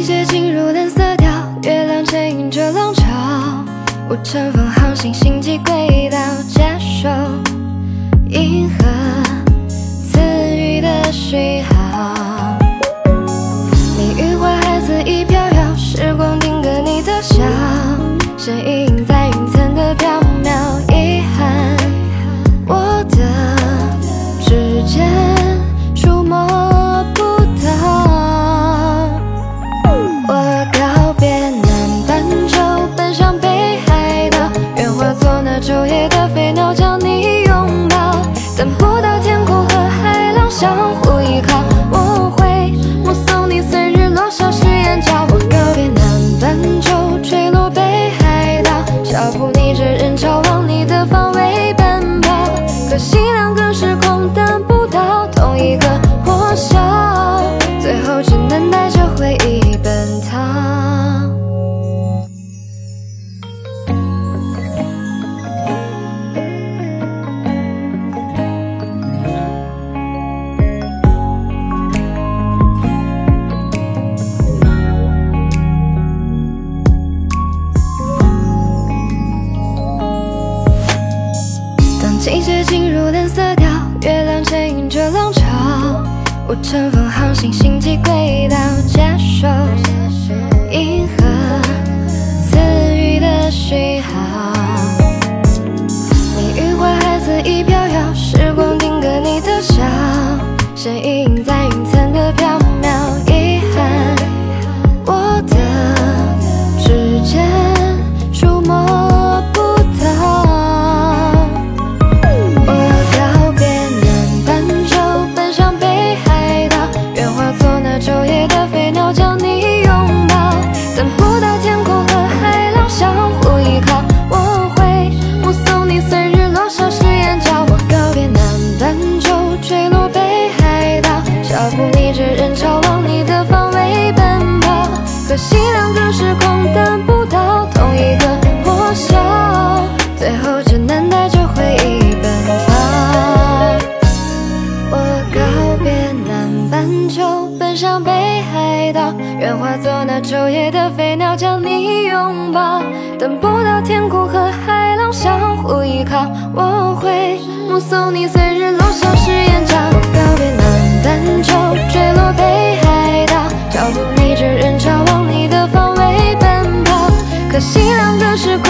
季节进入冷色调，月亮牵引着浪潮，我乘风航行星际轨道，接受银河赐予的讯号。你与我孩子已飘摇，时光定格你的笑，身影夜的飞鸟，将你拥抱。等不到天空和海浪相互依靠，我会目送你随日落消失眼角。我告别南半球，坠落北海道，脚步逆着人潮季节进入蓝色调，月亮牵引着浪潮，我乘风航行星际轨道，接受银河赐予的讯号。你与我孩子已飘摇，时光定格你的笑，身影在云层的缥不到天空和海浪相互依靠，我会目送你随日落消失眼角。我告别南半球，坠落北海道，脚步逆着人潮往你的方位奔跑。可惜两个时空等不到同一个破晓，最后只能带着回忆奔逃。我告别南半球，奔向北海愿化作那昼夜的飞鸟将你拥抱等不到天空和海浪相互依靠我会目送你随日落消失眼角我告别南半球坠落北海道脚步逆着人潮往你的方位奔跑可惜两个时空